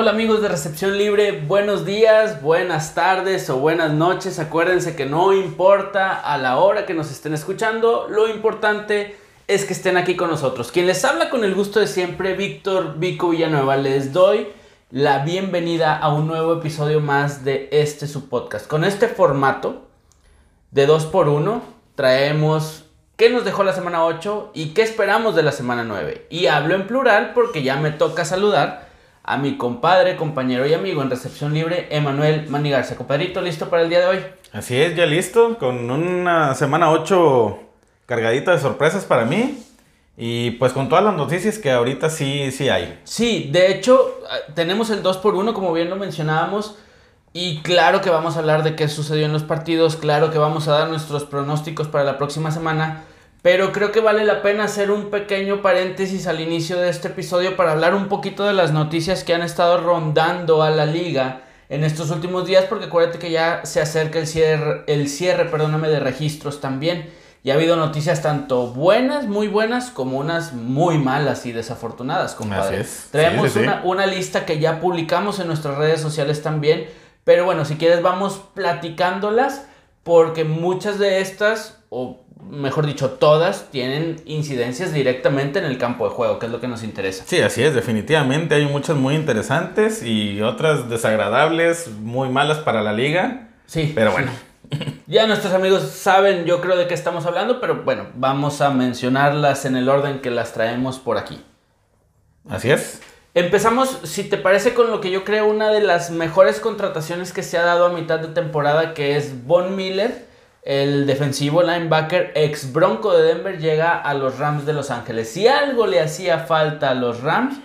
Hola amigos de Recepción Libre, buenos días, buenas tardes o buenas noches. Acuérdense que no importa a la hora que nos estén escuchando, lo importante es que estén aquí con nosotros. Quien les habla con el gusto de siempre, Víctor Vico Villanueva, les doy la bienvenida a un nuevo episodio más de este su podcast. Con este formato de 2x1 traemos qué nos dejó la semana 8 y qué esperamos de la semana 9. Y hablo en plural porque ya me toca saludar a mi compadre, compañero y amigo en recepción libre, Emanuel Manigarza. Compadrito, ¿listo para el día de hoy? Así es, ya listo, con una semana 8 cargadita de sorpresas para mí. Y pues con todas las noticias que ahorita sí, sí hay. Sí, de hecho, tenemos el 2x1, como bien lo mencionábamos. Y claro que vamos a hablar de qué sucedió en los partidos, claro que vamos a dar nuestros pronósticos para la próxima semana. Pero creo que vale la pena hacer un pequeño paréntesis al inicio de este episodio para hablar un poquito de las noticias que han estado rondando a la liga en estos últimos días, porque acuérdate que ya se acerca el cierre, el cierre perdóname, de registros también. Y ha habido noticias tanto buenas, muy buenas, como unas muy malas y desafortunadas, compadre. Traemos Una, una lista que ya publicamos en nuestras redes sociales también. Pero bueno, si quieres vamos platicándolas, porque muchas de estas, o mejor dicho, todas tienen incidencias directamente en el campo de juego, que es lo que nos interesa. Sí, así es, definitivamente. Hay muchas muy interesantes y otras desagradables, muy malas para la liga. Sí. Pero bueno. Ya nuestros amigos saben, yo creo, de qué estamos hablando, pero bueno, vamos a mencionarlas en el orden que las traemos por aquí. Así es. Empezamos, si te parece, con lo que yo creo una de las mejores contrataciones que se ha dado a mitad de temporada, que es Von Miller el defensivo linebacker ex Bronco de Denver llega a los Rams de Los Ángeles. Si algo le hacía falta a los Rams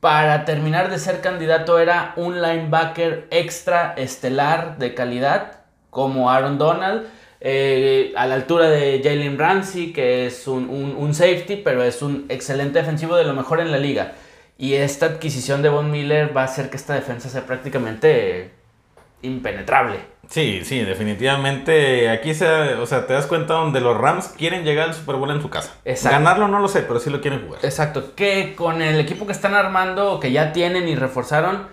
para terminar de ser candidato era un linebacker extra estelar de calidad como Aaron Donald. Eh, a la altura de Jalen Ramsey, que es un, un, safety, pero es un excelente defensivo de lo mejor en la liga. Y esta adquisición de Von Miller va a hacer que esta defensa sea prácticamente impenetrable. Sí, sí, definitivamente. Aquí se, o sea, te das cuenta donde los Rams quieren llegar al Super Bowl en su casa. Exacto. Ganarlo no lo sé, pero sí lo quieren jugar. Exacto. Que con el equipo que están armando, que ya tienen y reforzaron,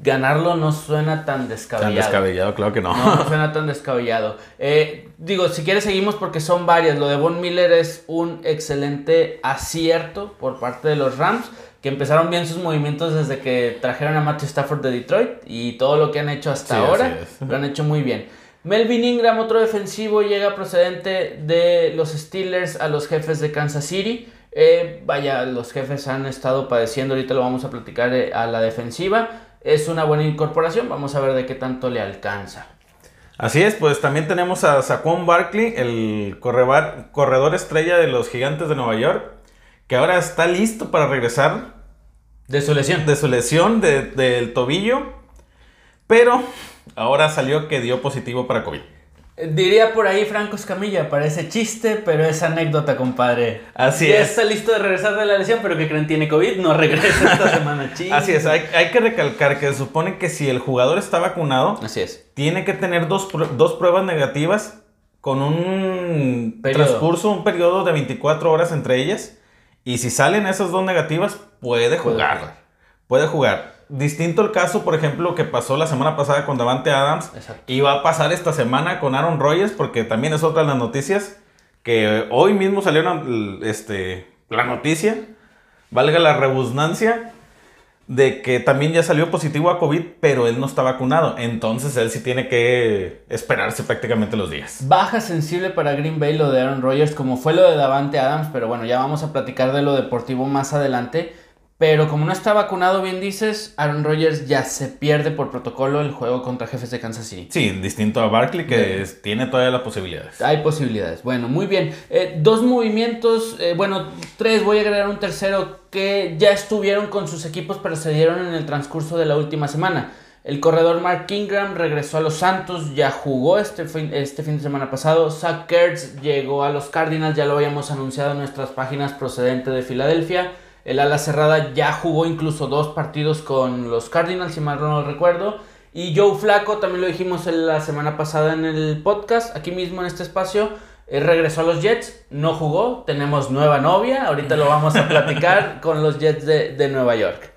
ganarlo no suena tan descabellado. Tan descabellado, claro que no. No, suena tan descabellado. Eh, digo, si quieres seguimos porque son varias. Lo de Von Miller es un excelente acierto por parte de los Rams que empezaron bien sus movimientos desde que trajeron a Matthew Stafford de Detroit y todo lo que han hecho hasta ahora lo han hecho muy bien. Melvin Ingram, otro defensivo, llega procedente de los Steelers a los jefes de Kansas City. Eh, vaya, los jefes han estado padeciendo, ahorita lo vamos a platicar eh, a la defensiva. Es una buena incorporación, vamos a ver de qué tanto le alcanza. Así es, pues también tenemos a Saquon Barkley, el corredor estrella de los Gigantes de Nueva York que ahora está listo para regresar. De su lesión. De su lesión del tobillo. Pero ahora salió que dio positivo para COVID. Diría por ahí Franco Escamilla, parece chiste, pero es anécdota, compadre. Así ya es. está listo de regresar de la lesión, pero que creen tiene COVID, no regresa esta semana. Chiste. Así es, hay, que recalcar que se supone que si el jugador está vacunado, Así es. tiene que tener dos, dos pruebas negativas con un transcurso, un periodo de 24 horas entre ellas. Y si salen esas dos negativas, puede jugar. Puede jugar. Distinto el caso, por ejemplo, que pasó la semana pasada con Davante Adams. Y va a pasar esta semana con Aaron Rodgers, porque también es otra de las noticias. Que hoy mismo salió este, la noticia. Valga la rebusnancia de que también ya salió positivo a COVID, pero él no está vacunado. Entonces él sí tiene que esperarse prácticamente los días. Baja sensible para Green Bay lo de Aaron Rodgers, como fue lo de Davante Adams, pero bueno, ya vamos a platicar de lo deportivo más adelante. Pero como no está vacunado, bien dices, Aaron Rodgers ya se pierde por protocolo el juego contra jefes de Kansas City. Sí, distinto a Barkley, que tiene todavía las posibilidades. Hay posibilidades. Bueno, muy bien. Eh, dos movimientos, eh, bueno, tres, voy a agregar un tercero que ya estuvieron con sus equipos, pero se dieron en el transcurso de la última semana. El corredor Mark Ingram regresó a los Santos, ya jugó este fin, este fin de semana pasado. Zach Kurtz llegó a los Cardinals, ya lo habíamos anunciado en nuestras páginas procedente de Filadelfia. El ala cerrada ya jugó incluso dos partidos con los Cardinals, si mal no recuerdo. Y Joe Flaco, también lo dijimos la semana pasada en el podcast, aquí mismo en este espacio, eh, regresó a los Jets, no jugó, tenemos nueva novia, ahorita lo vamos a platicar con los Jets de, Nueva York.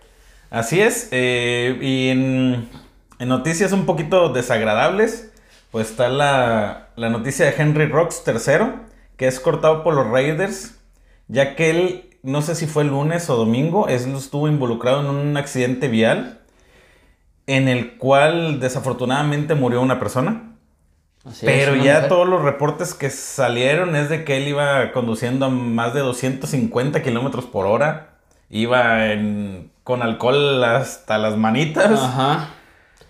Así es. Eh, y en, noticias un poquito desagradables, pues está la, la noticia de Henry Rocks III, que es cortado por los Raiders, ya que él, no sé si fue el lunes o domingo, estuvo involucrado en un accidente vial en el cual desafortunadamente murió una persona. Pero ya todos los reportes que salieron es de que él iba conduciendo a más de 250 kilómetros por hora. Iba con alcohol hasta las manitas. Ajá.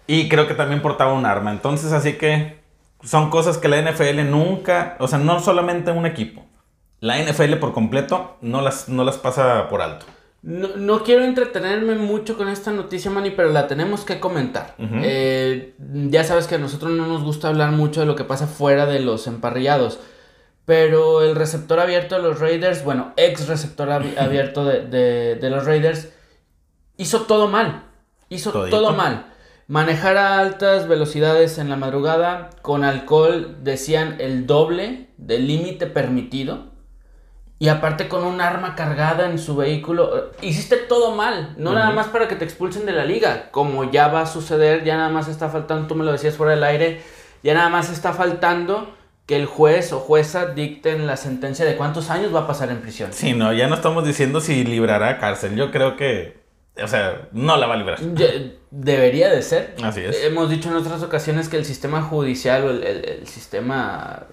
Y creo que también portaba un arma. Entonces, así que son cosas que la NFL nunca, o sea, no solamente un equipo. La NFL por completo no las, no las pasa por alto. No, quiero entretenerme mucho con esta noticia, Manny, pero la tenemos que comentar. Eh, ya sabes que a nosotros no nos gusta hablar mucho de lo que pasa fuera de los emparrillados. Pero el receptor abierto de los Raiders, bueno, ex receptor abierto de, los Raiders, hizo todo mal. Hizo todo mal. Manejar a altas velocidades en la madrugada con alcohol, decían el doble del límite permitido y aparte con un arma cargada en su vehículo. Hiciste todo mal, no nada más para que te expulsen de la liga, como ya va a suceder, ya nada más está faltando, tú me lo decías fuera del aire, ya nada más está faltando que el juez o jueza dicten la sentencia de cuántos años va a pasar en prisión. Sí, no, ya no estamos diciendo si librará cárcel, yo creo que, o sea, no la va a librar. debería de ser. Así es. Hemos dicho en otras ocasiones que el sistema judicial o el sistema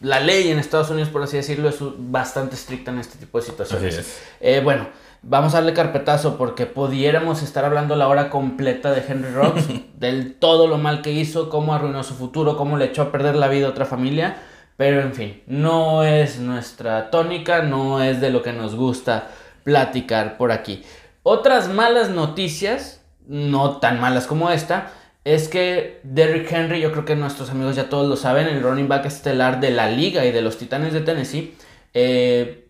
la ley en Estados Unidos, por así decirlo, es bastante estricta en este tipo de situaciones. Eh, bueno, vamos a darle carpetazo porque pudiéramos estar hablando la hora completa de Henry Rocks, del todo lo mal que hizo, cómo arruinó su futuro, cómo le echó a perder la vida a otra familia. Pero en fin, no es nuestra tónica, no es de lo que nos gusta platicar por aquí. Otras malas noticias, no tan malas como esta, es que Derrick Henry, yo creo que nuestros amigos ya todos lo saben, el running back estelar de la liga y de los Titanes de Tennessee, eh,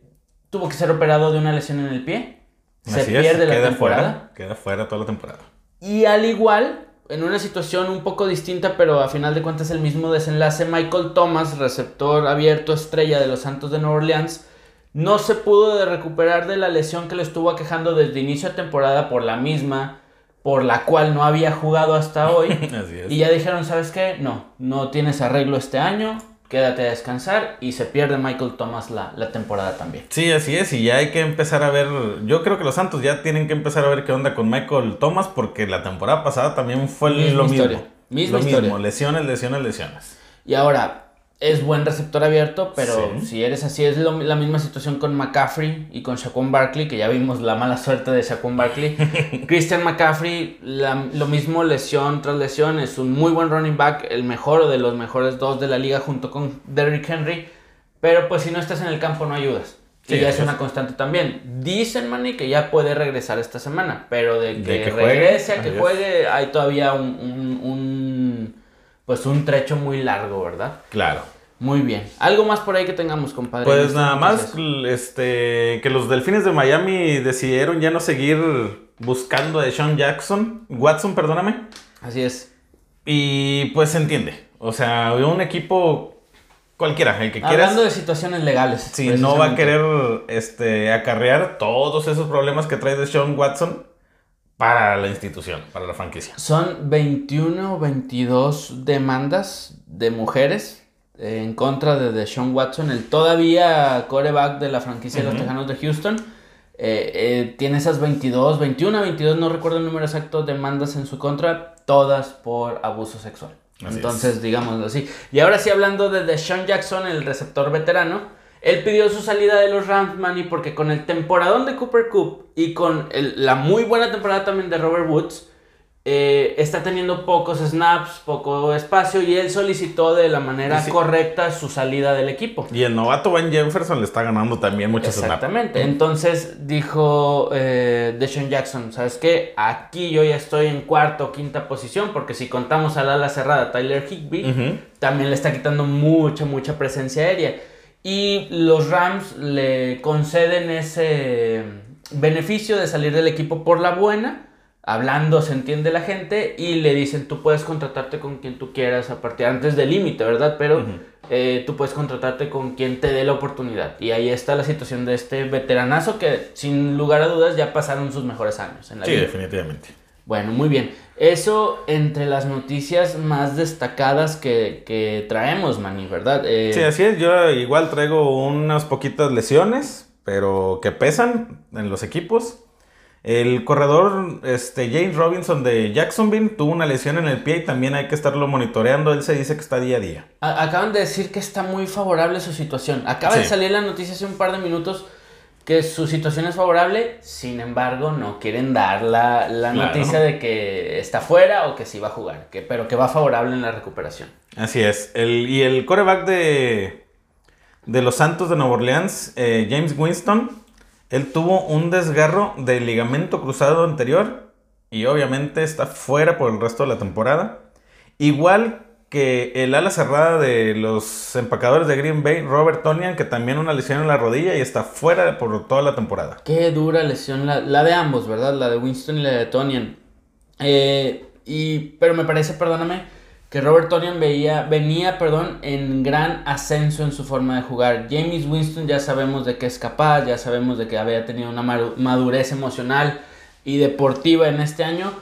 tuvo que ser operado de una lesión en el pie. Se pierde la temporada. queda fuera toda la temporada. Y al igual, en una situación un poco distinta, pero a final de cuentas el mismo desenlace, Michael Thomas, receptor abierto estrella de los Santos de Nueva Orleans, no se pudo de recuperar de la lesión que le estuvo aquejando desde inicio de temporada por la misma por la cual no había jugado hasta hoy. Y ya dijeron, ¿sabes qué? No, no tienes arreglo este año, quédate a descansar y se pierde Michael Thomas la, temporada también. Sí, así es, y ya hay que empezar a ver, yo creo que los Santos ya tienen que empezar a ver qué onda con Michael Thomas porque la temporada pasada también fue lo mismo. Misma lo mismo, lesiones, lesiones, lesiones. Y ahora, es buen receptor abierto, pero si eres así, es la misma situación con McCaffrey y con Shaquon Barkley, que ya vimos la mala suerte de Shaquon Barkley. Christian McCaffrey, lo mismo lesión tras lesión, es un muy buen running back, el mejor o de los mejores dos de la liga junto con Derrick Henry, pero pues si no estás en el campo no ayudas. Que ya es una constante también. Dicen, Manny, que ya puede regresar esta semana, pero de que, regrese a que juegue, hay todavía un pues un trecho muy largo, ¿verdad? Claro. Muy bien. ¿Algo más por ahí que tengamos, compadre? Pues nada más, este, que los Delfines de Miami decidieron ya no seguir buscando a Sean Jackson, Watson, perdóname. Así es. Y pues se entiende. O sea, un equipo cualquiera, el que quiera. Hablando de situaciones legales. Si no va a querer este, acarrear todos esos problemas que trae de Sean Watson, para la institución, para la franquicia. Son 21 o 22 demandas de mujeres en contra de Deshaun Watson, el todavía coreback de la franquicia de los Tejanos de Houston. Eh, eh, tiene esas 22, 21 22, no recuerdo el número exacto, demandas en su contra, todas por abuso sexual. Entonces, digámoslo así. Y ahora sí, hablando de Deshaun Jackson, el receptor veterano, él pidió su salida de los Rams, Manny, porque con el temporadón de Cooper Cup y con la muy buena temporada también de Robert Woods, eh, está teniendo pocos snaps, poco espacio y él solicitó de la manera correcta su salida del equipo. Y el novato Ben Jefferson le está ganando también muchos snaps. Exactamente. Entonces dijo eh, Deshaun Jackson, ¿sabes qué? Aquí yo ya estoy en cuarta o quinta posición porque si contamos al ala cerrada Tyler Higby, también le está quitando mucha, mucha presencia aérea. Y los Rams le conceden ese beneficio de salir del equipo por la buena, hablando se entiende la gente y le dicen tú puedes contratarte con quien tú quieras a partir antes del límite, ¿verdad? Pero eh, tú puedes contratarte con quien te dé la oportunidad. Y ahí está la situación de este veteranazo que sin lugar a dudas ya pasaron sus mejores años en la Sí, definitivamente. Bueno, muy bien. Eso entre las noticias más destacadas que, traemos, Manny, ¿verdad? Eh, sí, así es. Yo igual traigo unas poquitas lesiones, pero que pesan en los equipos. El corredor este, James Robinson de Jacksonville tuvo una lesión en el pie y también hay que estarlo monitoreando. Él se dice que está día a día. acaban de decir que está muy favorable su situación. Acaba de salir la noticia hace un par de minutos que su situación es favorable, sin embargo no quieren dar la, noticia de que está fuera o que sí va a jugar, que, pero que va favorable en la recuperación. Así es. El, y el coreback de, de los Santos de Nueva Orleans, eh, James Winston, él tuvo un desgarro del ligamento cruzado anterior y obviamente está fuera por el resto de la temporada. Igual que el ala cerrada de los empacadores de Green Bay, Robert Tonian, que también una lesión en la rodilla y está fuera por toda la temporada. Qué dura lesión, la, de ambos, ¿verdad? La de Winston y la de Tonian. Eh, y, pero me parece, perdóname, que Robert Tonian veía, venía perdón, en gran ascenso en su forma de jugar. James Winston ya sabemos de qué es capaz, ya sabemos de que había tenido una madurez emocional y deportiva en este año,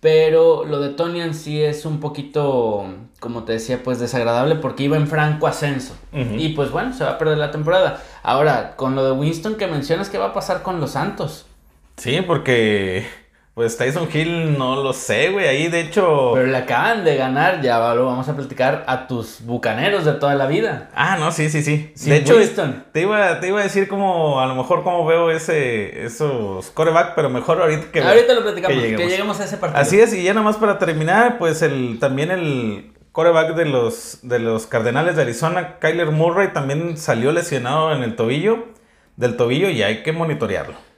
pero lo de Tonian sí es un poquito, como te decía, pues desagradable porque iba en franco ascenso. Y pues bueno, se va a perder la temporada. Ahora, con lo de Winston que mencionas, ¿qué va a pasar con los Santos? Sí, porque pues Tyson Hill no lo sé, güey. Ahí de hecho. Pero le acaban de ganar, ya lo vamos a platicar, a tus bucaneros de toda la vida. Ah, no, sí, sí, sí. de hecho, Te, iba, te iba a decir como, a lo mejor cómo veo ese, esos coreback, pero mejor ahorita que. Ahorita lo platicamos, que lleguemos. a ese partido. Así es, y ya nada más para terminar, pues el también el coreback de los, de los Cardenales de Arizona, Kyler Murray, también salió lesionado en el tobillo, del tobillo, y hay que monitorearlo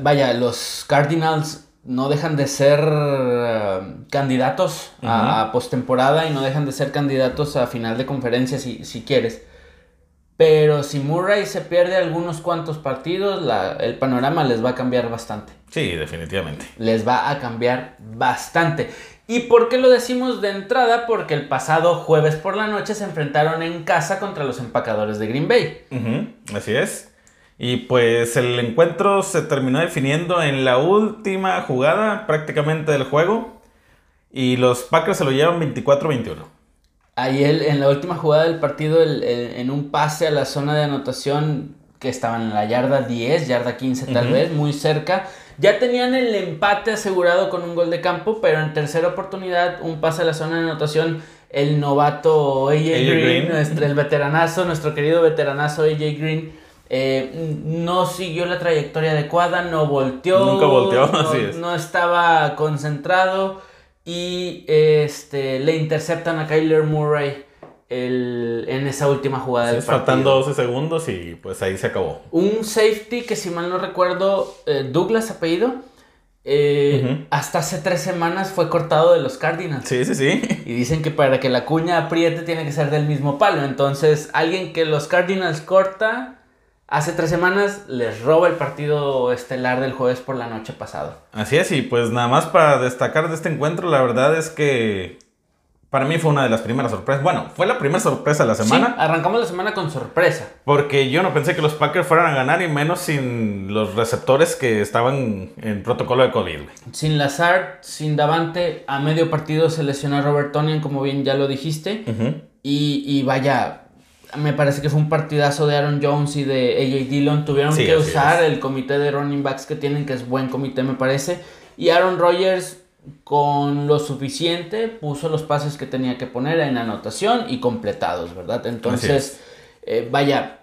vaya, los Cardinals no dejan de ser eh, candidatos a, postemporada y no dejan de ser candidatos a final de conferencia si, si quieres. Pero si Murray se pierde algunos cuantos partidos, el panorama les va a cambiar bastante. Sí, definitivamente. Les va a cambiar bastante. ¿Y por qué lo decimos de entrada? Porque el pasado jueves por la noche se enfrentaron en casa contra los empacadores de Green Bay. Así es. Y pues el encuentro se terminó definiendo en la última jugada prácticamente del juego. Y los Packers se lo llevan 24-21. Ahí él, en la última jugada del partido, en un pase a la zona de anotación que estaban en la yarda 10, yarda 15 tal vez, muy cerca. Ya tenían el empate asegurado con un gol de campo, pero en tercera oportunidad, un pase a la zona de anotación, el novato AJ, Green, Nuestro, el veteranazo, nuestro querido veteranazo AJ Green, eh, no siguió la trayectoria adecuada, no volteó. Nunca volteó, no, así es. No estaba concentrado y este, le interceptan a Kyler Murray en esa última jugada del partido. Faltando 12 segundos y pues ahí se acabó. Un safety que si mal no recuerdo, eh, Douglas apellido, eh, hasta hace tres semanas fue cortado de los Cardinals. Sí, sí, sí. Y dicen que para que la cuña apriete tiene que ser del mismo palo. Entonces, alguien que los Cardinals corta hace tres semanas les roba el partido estelar del jueves por la noche pasado. Así es, y pues nada más para destacar de este encuentro, la verdad es que para mí fue una de las primeras sorpresas. Bueno, fue la primera sorpresa de la semana. Sí, arrancamos la semana con sorpresa. Porque yo no pensé que los Packers fueran a ganar y menos sin los receptores que estaban en protocolo de COVID. Sin Lazard, sin Davante, a medio partido se lesionó a Robert Tonian, como bien ya lo dijiste. y, y vaya, me parece que fue un partidazo de Aaron Jones y de AJ Dillon. Tuvieron que usar el comité de running backs que tienen, que es buen comité, me parece. Y Aaron Rodgers, con lo suficiente, puso los pases que tenía que poner en anotación y completados, ¿verdad? Entonces, eh, vaya,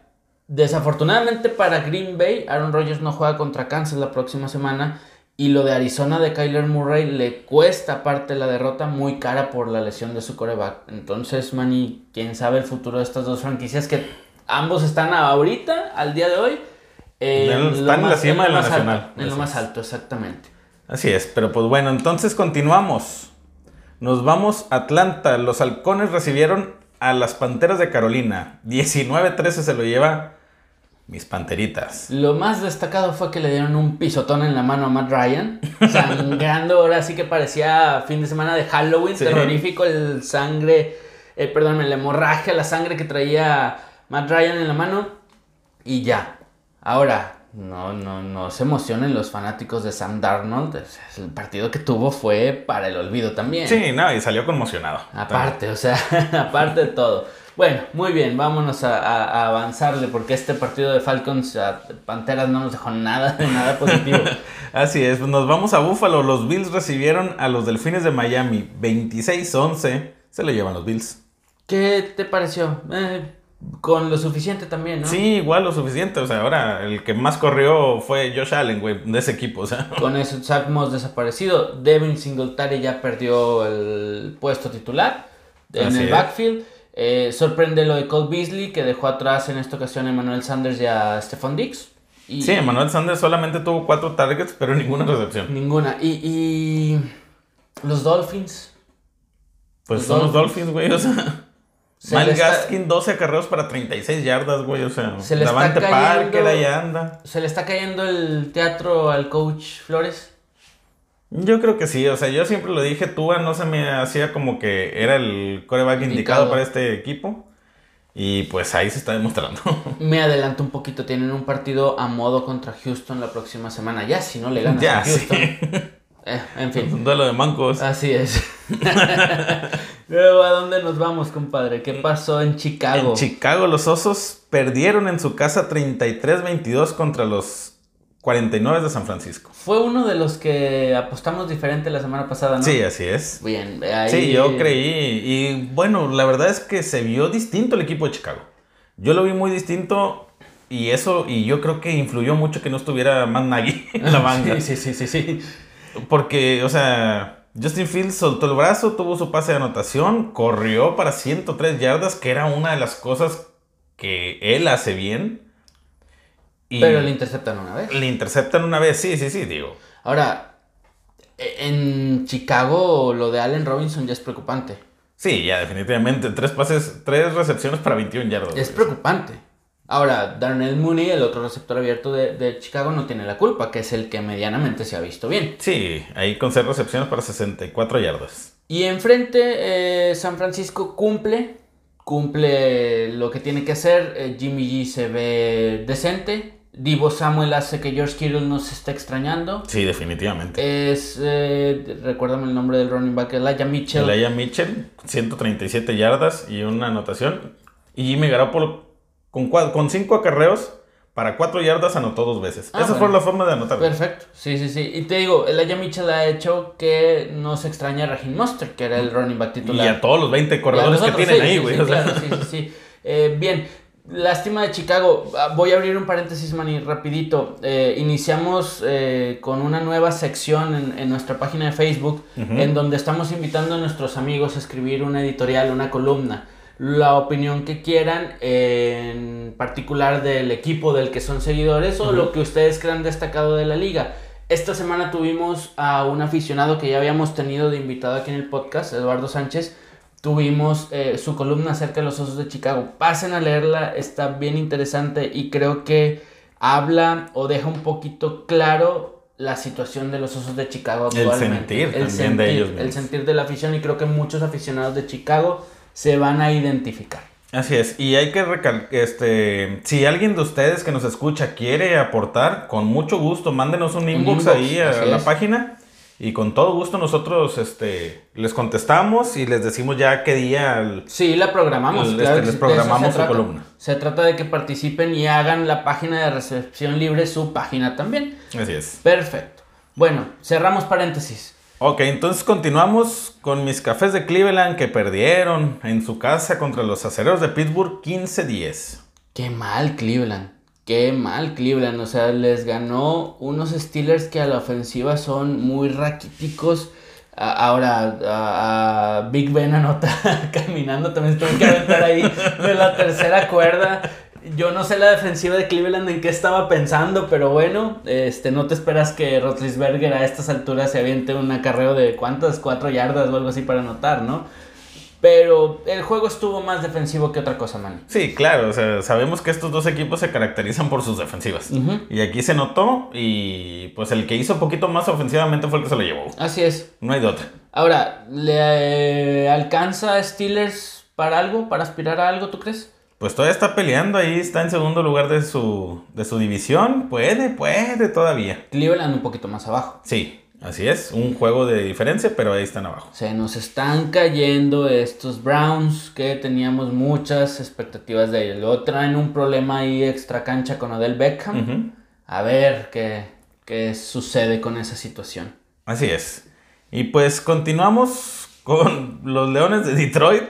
desafortunadamente para Green Bay, Aaron Rodgers no juega contra Kansas la próxima semana. Y lo de Arizona de Kyler Murray le cuesta, aparte la derrota, muy cara por la lesión de su coreback. Entonces, Manny, quién sabe el futuro de estas dos franquicias que ambos están ahorita, al día de hoy. están en la cima de la nacional. en lo más alto, exactamente. Así es, pero pues bueno, entonces continuamos. Nos vamos a Atlanta. Los halcones recibieron a las Panteras de Carolina. 19-13 se lo lleva Mis panteritas. Lo más destacado fue que le dieron un pisotón en la mano a Matt Ryan, sangrando, ahora sí que parecía fin de semana de Halloween, terrorífico el sangre, eh, perdón, la hemorragia, la sangre que traía Matt Ryan en la mano y ya. Ahora, no, no, no se emocionen los fanáticos de Sam Darnold. El partido que tuvo fue para el olvido también. Sí, no, y salió conmocionado. Aparte, o sea, aparte de todo. Bueno, muy bien, vámonos a, avanzarle porque este partido de Falcons a Panteras no nos dejó nada de nada positivo. Así es, nos vamos a Buffalo. Los Bills recibieron a los Delfines de Miami 26-11. Se lo llevan los Bills. ¿Qué te pareció? Eh, con lo suficiente también, ¿no? Sí, igual lo suficiente. O sea, ahora el que más corrió fue Josh Allen, güey, de ese equipo. O sea. Con eso Zach desaparecido. Devin Singletary ya perdió el puesto titular en el backfield. Eh, sorprende lo de Cole Beasley, que dejó atrás en esta ocasión a Emmanuel Sanders y a Stephon Dix. Y, sí, Emmanuel Sanders solamente tuvo cuatro targets, pero ninguna recepción. Ninguna. Y, y los Dolphins. Pues son los Dolphins, güey, o sea. Miles Gaskin, 12 acarreos para 36 yardas, güey. O sea, se le Davante está Parker ahí anda. ¿Se le está cayendo el teatro al coach Flores? Yo creo que sí, o sea, yo siempre lo dije, Tua no se me hacía como que era el coreback indicado, para este equipo. Y pues ahí se está demostrando. Me adelanto un poquito, tienen un partido a modo contra Houston la próxima semana. Ya, si no le ganas a Houston. Eh, en fin. Un duelo de mancos. Así es. Luego, ¿a dónde nos vamos, compadre? ¿Qué pasó en Chicago? En Chicago, los Osos perdieron en su casa 33-22 contra los 49 de San Francisco. Fue uno de los que apostamos diferente la semana pasada, ¿no? Sí, así es. Bien, ahí... Sí, yo creí. Y bueno, la verdad es que se vio distinto el equipo de Chicago. Yo lo vi muy distinto y eso, y yo creo que influyó mucho que no estuviera Matt Nagy en la banca. sí, sí, sí, sí. Porque, o sea, Justin Fields soltó el brazo, tuvo su pase de anotación, corrió para 103 yardas, que era una de las cosas que él hace bien. Pero le interceptan una vez. Le interceptan una vez, sí, sí, sí, digo. Ahora, e, en Chicago lo de Allen Robinson ya es preocupante. Sí, ya definitivamente. Tres pases, tres recepciones para 21 yardas. Es preocupante. Ahora, Darnell Mooney, el otro receptor abierto de, Chicago, no tiene la culpa, que es el que medianamente se ha visto bien. Sí, ahí con seis recepciones para 64 yardas. Y enfrente, eh, San Francisco cumple, cumple lo que tiene que hacer. Eh, Jimmy G se ve decente. Divo Samuel hace que George Kittle nos está extrañando. Sí, definitivamente. Es, eh, recuérdame el nombre del running back, Elijah Mitchell. Elijah Mitchell, 137 yardas y una anotación. Y Jimmy Garoppolo con, con cinco acarreos para cuatro yardas anotó dos veces. Ah, Esa fue la forma de anotar. Perfecto. Sí, sí, sí. Y te digo, el Aya Mitchell ha hecho que no se extraña a Raheem Monster, que era el running back titular. Y a todos los 20 corredores que tienen ahí, güey. Sí, sí, sí, sí. Eh, bien, lástima de Chicago. Ah, voy a abrir un paréntesis, Manny, rapidito. Eh, iniciamos eh, con una nueva sección en, nuestra página de Facebook, en donde estamos invitando a nuestros amigos a escribir una editorial, una columna la opinión que quieran, en particular del equipo del que son seguidores o lo que ustedes crean destacado de la liga. Esta semana tuvimos a un aficionado que ya habíamos tenido de invitado aquí en el podcast, Eduardo Sánchez. Tuvimos eh, su columna acerca de los Osos de Chicago. Pasen a leerla, está bien interesante y creo que habla o deja un poquito claro la situación de los Osos de Chicago actualmente. El sentir de ellos. El sentir de la afición y creo que muchos aficionados de Chicago se van a identificar. Así es, y hay que recalcar, este, si alguien de ustedes que nos escucha quiere aportar, con mucho gusto, mándenos un inbox, ahí a, la página y con todo gusto nosotros este, les contestamos y les decimos ya qué día. sí, la programamos. Este, les programamos su columna. Se trata de que participen y hagan la página de recepción libre su página también. Así es. Perfecto. Bueno, cerramos paréntesis. Ok, entonces continuamos con mis cafés de Cleveland que perdieron en su casa contra los acereros de Pittsburgh 15-10. Qué mal Cleveland, qué mal Cleveland. O sea, les ganó unos Steelers que a la ofensiva son muy raquíticos. Ahora, a, Big Ben anota caminando, también tengo que aventar ahí de la tercera cuerda. Yo no sé la defensiva de Cleveland en qué estaba pensando, pero bueno, este, no te esperas que Rotlisberger a estas alturas se aviente un acarreo de cuántas, cuatro yardas o algo así para anotar, ¿no? Pero el juego estuvo más defensivo que otra cosa, man. Sí, claro, o sea, sabemos que estos dos equipos se caracterizan por sus defensivas. Y aquí se notó y pues el que hizo poquito más ofensivamente fue el que se lo llevó. Así es. No hay de otra. Ahora, ¿le alcanza a Steelers para algo, para aspirar a algo, tú crees? Pues todavía está peleando ahí, está en segundo lugar de su, de su división. Puede, puede todavía. Cleveland un poquito más abajo. Sí, Así es, un juego de diferencia, pero ahí están abajo. Se nos están cayendo estos Browns que teníamos muchas expectativas de ellos. Luego traen un problema ahí extra cancha con Odell Beckham. A ver qué, qué sucede con esa situación. Así es. Y pues continuamos con los Leones de Detroit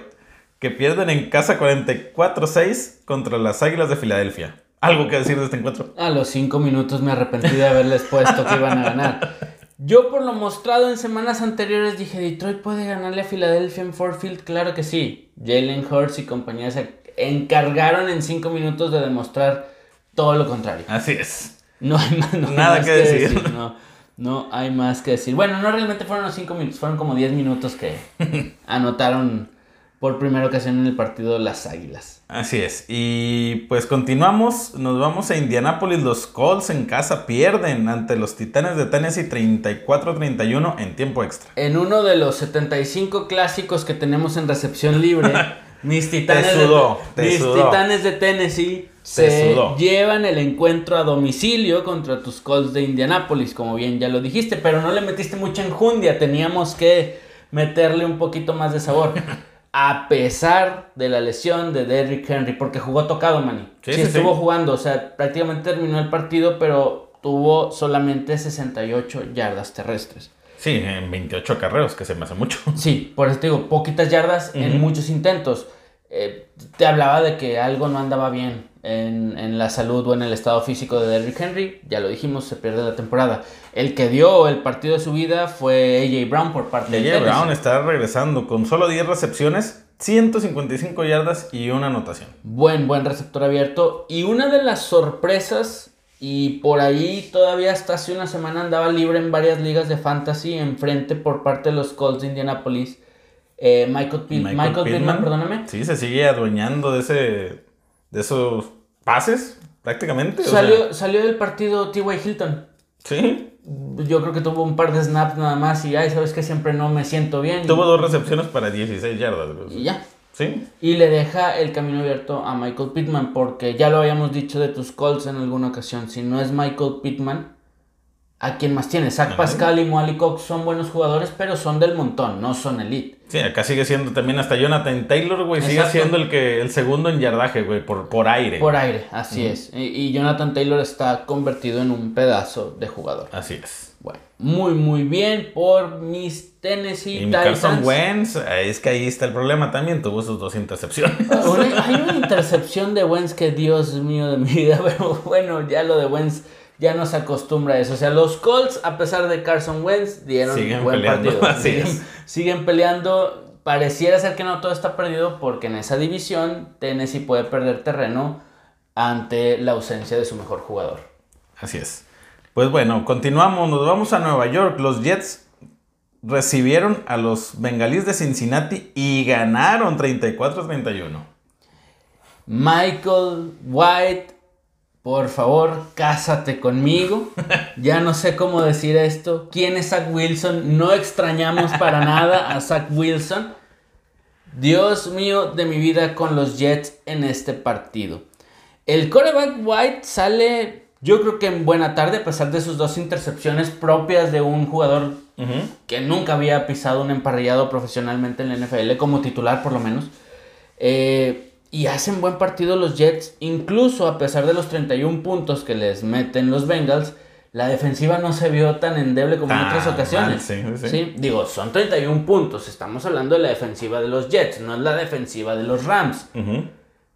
que pierden en casa 44-6 contra las Águilas de Filadelfia. ¿Algo que decir de este encuentro? A los cinco minutos me arrepentí de haberles puesto que iban a ganar. Yo por lo mostrado en semanas anteriores dije, Detroit puede ganarle a Filadelfia en Ford Field. Claro que sí. Jalen Hurts y compañía se encargaron en cinco minutos de demostrar todo lo contrario. Así es. No hay más, Nada que, decir. No, no hay más que decir. Bueno, no realmente fueron los cinco minutos, fueron como diez minutos que anotaron por primera ocasión en el partido las Águilas. Así es. Y pues continuamos, nos vamos a Indianápolis. Los Colts en casa pierden ante los Titanes de Tennessee 34-31 en tiempo extra. En uno de los 75 clásicos que tenemos en recepción libre, mis Titanes, de, mis titanes de Tennessee se llevan el encuentro a domicilio contra tus Colts de Indianápolis, como bien ya lo dijiste, pero no le metiste mucha enjundia, teníamos que meterle un poquito más de sabor. a pesar de la lesión de Derrick Henry, porque jugó tocado, Manny. Sí, estuvo jugando, o sea, prácticamente terminó el partido, pero tuvo solamente 68 yardas terrestres. Sí, en 28 carreros, que se me hace mucho. Sí, por eso te digo, poquitas yardas en muchos intentos. Eh, te hablaba de que algo no andaba bien en, la salud o en el estado físico de Derrick Henry. Ya lo dijimos, se pierde la temporada. El que dio el partido de su vida fue AJ Brown por parte de AJ Brown está regresando con solo 10 recepciones, 155 yardas y una anotación. Buen, buen receptor abierto. Y una de las sorpresas, y por ahí todavía hasta hace una semana andaba libre en varias ligas de fantasy, enfrente por parte de los Colts de Indianapolis eh, Michael, Michael, Pittman, perdóname. Sí, se sigue adueñando de ese de esos pases, prácticamente. Salió, salió del partido T.Y. Hilton. Sí. Yo creo que tuvo un par de snaps nada más y, ay, sabes que siempre no me siento bien. Tuvo dos recepciones para 16 yardas. Y ya. Sí. Y le deja el camino abierto a Michael Pittman porque ya lo habíamos dicho de tus Colts en alguna ocasión. Si no es Michael Pittman, ¿A quién más tiene? Zach Pascal y Moali Cox son buenos jugadores, pero son del montón, no son elite. Sí, acá sigue siendo también hasta Jonathan Taylor, güey, sigue siendo el que el segundo en yardaje, güey, por, por aire. Por aire, así es. Y, Jonathan Taylor está convertido en un pedazo de jugador. Así es. Bueno, muy, muy bien por mis Tennessee y Carson Wentz, es que ahí está el problema también, tuvo sus dos intercepciones. Hay una intercepción de Wentz que, Dios mío de mi vida, pero bueno, ya lo de Wentz ya no se acostumbra a eso. O sea, los Colts, a pesar de Carson Wentz, dieron un buen partido. siguen, peleando. Pareciera ser que no todo está perdido porque en esa división Tennessee puede perder terreno ante la ausencia de su mejor jugador. Así es. Pues bueno, continuamos, nos vamos a Nueva York. Los Jets recibieron a los Bengalíes de Cincinnati y ganaron 34-31. Michael White por favor, cásate conmigo. Ya no sé cómo decir esto. ¿Quién es Zach Wilson? No extrañamos para nada a Zach Wilson. Dios mío de mi vida con los Jets en este partido. El coreback White sale, yo creo que en buena tarde, a pesar de sus dos intercepciones propias de un jugador que nunca había pisado un emparrillado profesionalmente en la NFL, como titular por lo menos. Eh, y hacen buen partido los Jets, incluso a pesar de los 31 puntos que les meten los Bengals, la defensiva no se vio tan endeble como en otras ocasiones. sí, Digo, son 31 puntos, estamos hablando de la defensiva de los Jets, no es la defensiva de los Rams.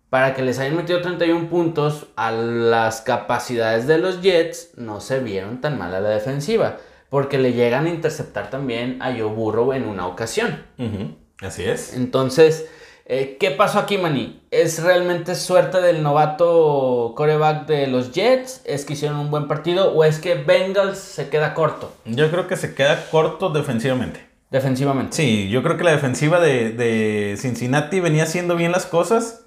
Para que les hayan metido 31 puntos a las capacidades de los Jets, no se vieron tan mal a la defensiva, porque le llegan a interceptar también a Joe Burrow en una ocasión. Así es. Entonces eh, ¿Qué pasó aquí, Manny? ¿Es realmente suerte del novato coreback de los Jets? ¿Es que hicieron un buen partido? ¿O es que Bengals se queda corto? Yo creo que se queda corto defensivamente. defensivamente. Sí, yo creo que la defensiva de, de Cincinnati venía haciendo bien las cosas.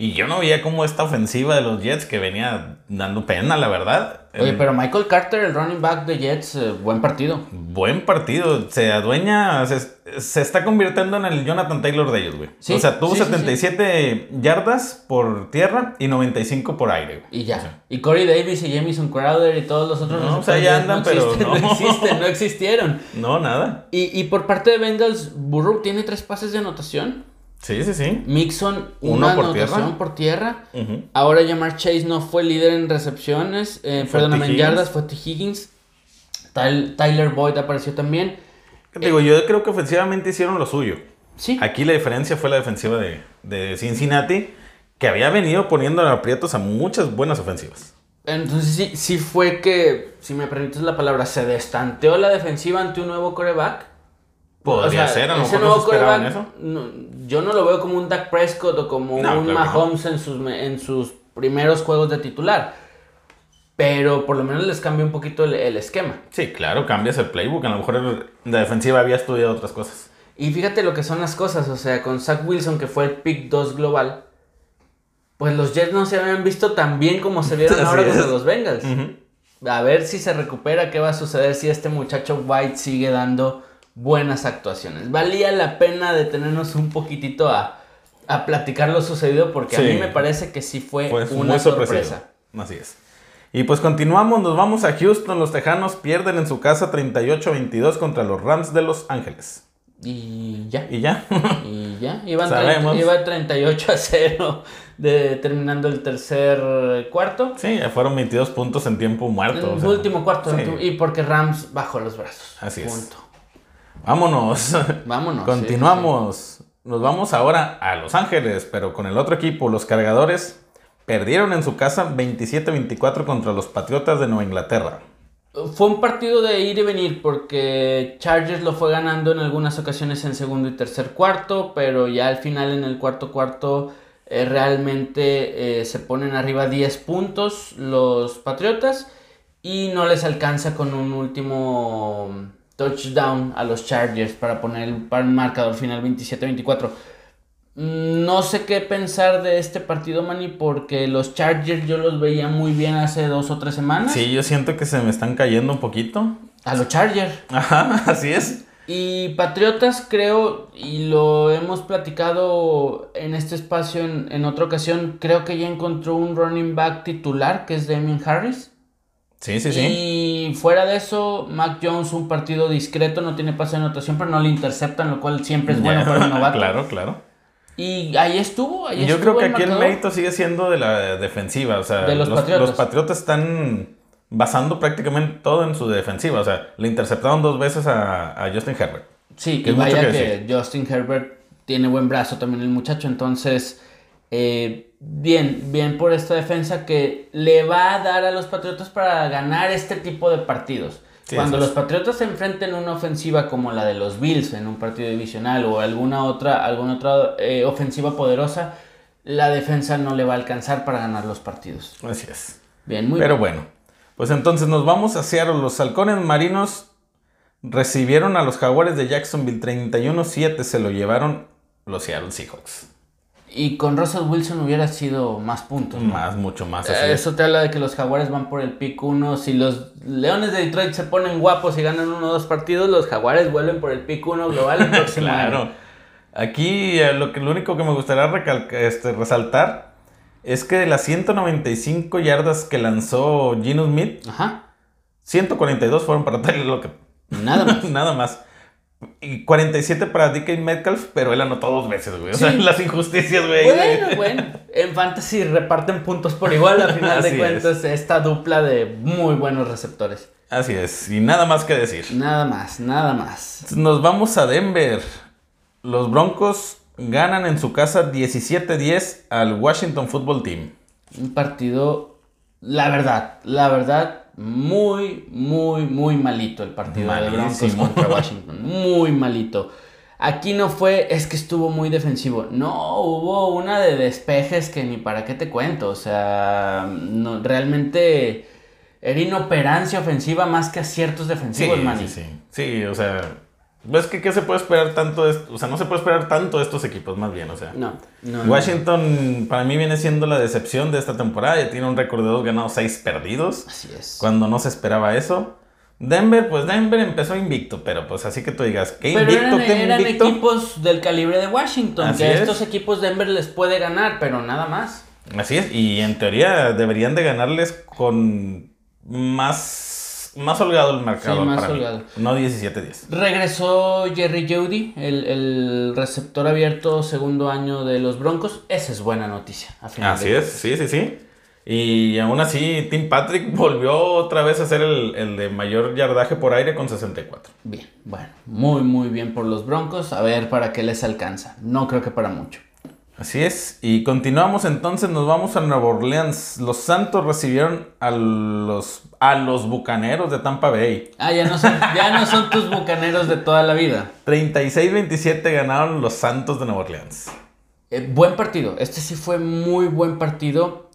Y yo no veía cómo esta ofensiva de los Jets que venía dando pena, la verdad. Oye, pero Michael Carter, el running back de Jets, eh, buen partido. Buen partido. Se adueña, se, está convirtiendo en el Jonathan Taylor de ellos, güey. o sea, tuvo 77 yardas por tierra y 95 por aire. Y ya. y Corey Davis y Jamison Crowder y todos los otros. No, o sea, ya andan, pero no. no existen, no existieron. No, nada. Y, y por parte de Bengals, Burrow tiene tres pases de anotación. Sí, sí, sí. Mixon, una por anotación tierra. por tierra. Ahora Jamar Chase no fue líder en recepciones. Eh, perdóname, en yardas fue T. Higgins. Tyler Boyd apareció también. Digo, yo creo que ofensivamente hicieron lo suyo. Sí. Aquí la diferencia fue la defensiva de, Cincinnati, que había venido poniendo aprietos a muchas buenas ofensivas. Entonces sí, sí fue que, si me permites la palabra, se destanteó la defensiva ante un nuevo coreback Podría ser, a lo mejor no esperaban eso. Yo no lo veo como un Dak Prescott o como un Mahomes en, sus, en sus primeros juegos de titular. Pero por lo menos les cambia un poquito el, esquema. Sí, claro, cambias el playbook. A lo mejor la defensiva había estudiado otras cosas. Y fíjate lo que son las cosas. O sea, con Zach Wilson, que fue el pick 2 global, pues los Jets no se habían visto tan bien como se vieron ahora con los Bengals. A ver si se recupera, qué va a suceder si este muchacho White sigue dando buenas actuaciones. Valía la pena detenernos un poquitito a, a platicar lo sucedido porque a mí me parece que sí fue, una sorpresa. Así es. Y pues continuamos, nos vamos a Houston. Los Tejanos pierden en su casa 38-22 contra los Rams de Los Ángeles. Y ya. Y ya. y ya. Iban iba 38 a 0 de, terminando el tercer cuarto. Sí, fueron 22 puntos en tiempo muerto. El último cuarto. Y porque Rams bajó los brazos. Así es. Vámonos. Vámonos. Continuamos. Nos vamos ahora a Los Ángeles, pero con el otro equipo, los cargadores, perdieron en su casa 27-24 contra los Patriotas de Nueva Inglaterra. Fue un partido de ir y venir porque Chargers lo fue ganando en algunas ocasiones en segundo y tercer cuarto, pero ya al final en el cuarto cuarto eh, realmente eh, se ponen arriba 10 puntos los Patriotas y no les alcanza con un último touchdown a los Chargers para poner el marcador final 27-24. No sé qué pensar de este partido, Manny, porque los Chargers yo los veía muy bien hace dos o tres semanas. Sí, yo siento que se me están cayendo un poquito. A los Chargers. Ajá, así es. Y Patriotas creo, y lo hemos platicado en este espacio en, en otra ocasión, creo que ya encontró un running back titular, que es Damien Harris. Sí, sí, sí. Y fuera de eso, Mac Jones, un partido discreto, no tiene pase de anotación, pero no le interceptan, lo cual siempre es bueno para un novato. claro, claro. Y ahí estuvo. Ahí Yo creo que aquí el mérito sigue siendo de la defensiva. O sea, de los, patriotas. los patriotas están basando prácticamente todo en su defensiva. O sea, le interceptaron dos veces a, Justin Herbert. Sí, que vaya que Justin Herbert tiene buen brazo también el muchacho. Entonces, eh, bien, bien por esta defensa que le va a dar a los Patriotas para ganar este tipo de partidos. Cuando los Patriotas se enfrenten una ofensiva como la de los Bills en un partido divisional o alguna otra, alguna otra eh, ofensiva poderosa, la defensa no le va a alcanzar para ganar los partidos. Así es. Bien, muy Pero bueno, pues entonces nos vamos a Seattle. Los halcones marinos recibieron a los jaguares de Jacksonville 31-7, se lo llevaron los Seattle Seahawks. Y con Russell Wilson hubiera sido más puntos. Más, mucho más. Así Eso te habla de que los Jaguares van por el pick 1. Si los Leones de Detroit se ponen guapos y ganan uno o dos partidos, los Jaguares vuelven por el pick 1 global el próximo claro. Aquí eh, lo, que, lo único que me gustaría este, resaltar es que de las 195 yardas que lanzó Gino Smith, Ajá. 142 fueron para Tyler Lockett. Nada más. Nada más. Y 47 para DK Metcalf, pero él anotó dos veces, güey. O sea, las injusticias, güey. Bueno, bueno. En Fantasy reparten puntos por igual, al final de cuentas, esta dupla de muy buenos receptores. Así es, y nada más que decir. Nada más, nada más. Nos vamos a Denver. Los Broncos ganan en su casa 17-10 al Washington Football Team. Un partido, la verdad, la verdad, muy, muy, muy malito el partido de Broncos contra Washington. Muy malito. Aquí no fue, es que estuvo muy defensivo. No, hubo una de despejes que ni para qué te cuento. O sea, no, realmente era inoperancia ofensiva más que aciertos defensivos, sí, Sí, sí. sí, o sea, ¿Ves que qué se puede esperar tanto? o sea, no se puede esperar tanto de estos equipos, más bien, o sea. No, no. Washington, para mí, viene siendo la decepción de esta temporada. Ya tiene un récord de dos ganados, seis perdidos. Así es. Cuando no se esperaba eso. Denver, pues Denver empezó invicto, pero pues así que tú digas, ¿qué invicto? Pero eran, equipos del calibre de Washington, que estos equipos Denver les puede ganar, pero nada más. Así es, y en teoría deberían de ganarles con más más holgado el mercado. Sí, más holgado. No 17-10. Regresó Jerry Judy, el, receptor abierto segundo año de los Broncos. Esa es buena noticia. Así es, sí, sí, sí. Y aún así, Tim Patrick volvió otra vez a ser el, el, de mayor yardaje por aire con 64. Bien, bueno, muy, muy bien por los Broncos. A ver para qué les alcanza. No creo que para mucho. Así es, y continuamos entonces, nos vamos a Nueva Orleans. Los Santos recibieron a los, a los Bucaneros de Tampa Bay. Ah, ya no son, ya no son tus Bucaneros de toda la vida. 36-27 ganaron los Santos de Nueva Orleans. Eh, buen partido, este sí fue muy buen partido.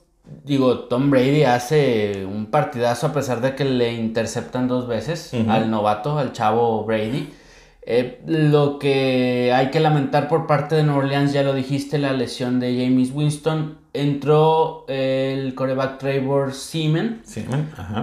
Digo, Tom Brady hace un partidazo a pesar de que le interceptan dos veces al novato, al chavo Brady. Eh, lo que hay que lamentar por parte de New Orleans, ya lo dijiste, la lesión de James Winston. Entró el coreback Trevor Seaman,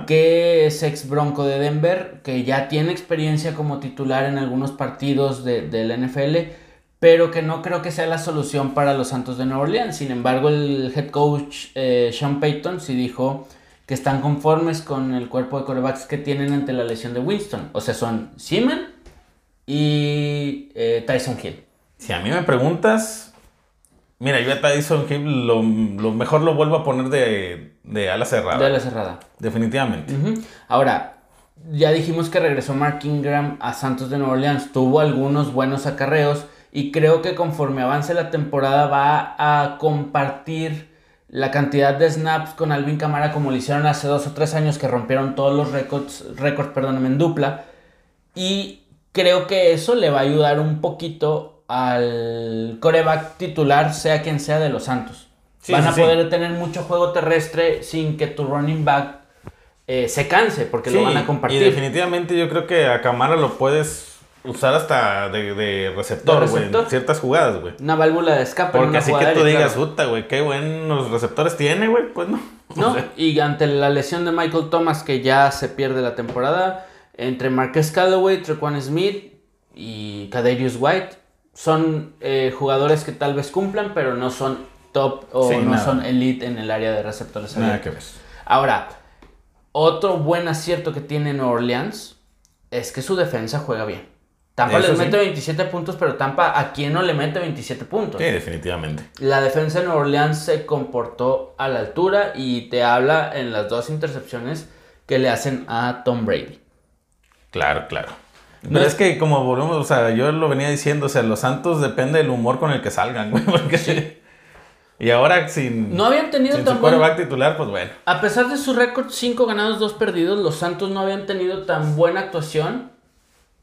que es ex bronco de Denver, que ya tiene experiencia como titular en algunos partidos de, la NFL, pero que no creo que sea la solución para los Santos de Nueva Orleans. Sin embargo, el head coach eh, Sean Payton sí dijo que están conformes con el cuerpo de corebacks que tienen ante la lesión de Winston. O sea, son Seaman y eh, Tyson Hill. Si a mí me preguntas, mira, yo a Tyson Hill lo, mejor lo vuelvo a poner de, de ala cerrada. De ala cerrada. Definitivamente. Ahora, ya dijimos que regresó Mark Ingram a Santos de Nueva Orleans. Tuvo algunos buenos acarreos y creo que conforme avance la temporada va a compartir la cantidad de snaps con Alvin Camara como lo hicieron hace dos o tres años que rompieron todos los récords, récords perdóname, en dupla. Y creo que eso le va a ayudar un poquito al coreback titular, sea quien sea de los Santos. Van a poder tener mucho juego terrestre sin que tu running back eh, se canse, porque lo van a compartir. Y definitivamente yo creo que a Camara lo puedes usar hasta de, receptor, güey. En ciertas jugadas, güey. Una válvula de escape. Porque así que tú digas, puta, güey, qué buenos receptores tiene, güey. Pues no. No, y ante la lesión de Michael Thomas, que ya se pierde la temporada entre Marquez Callaway, Trequan Smith y Kadarius White. Son eh, jugadores que tal vez cumplan, pero no son top o no son elite en el área de receptores. Nada que ves. Ahora, otro buen acierto que tiene New Orleans es que su defensa juega bien. Tampa les mete 27 puntos, pero Tampa a quién no le mete 27 puntos. Sí, definitivamente. La defensa de New Orleans se comportó a la altura y te habla en las dos intercepciones que le hacen a Tom Brady. Claro, claro. Pero es que como volvemos, o sea, yo lo venía diciendo, o sea, los Santos depende del humor con el que salgan, güey, porque... Y ahora sin... No habían tenido sin tan su buen... titular, pues bueno. A pesar de su récord, 5 ganados, 2 perdidos, los Santos no habían tenido tan buena actuación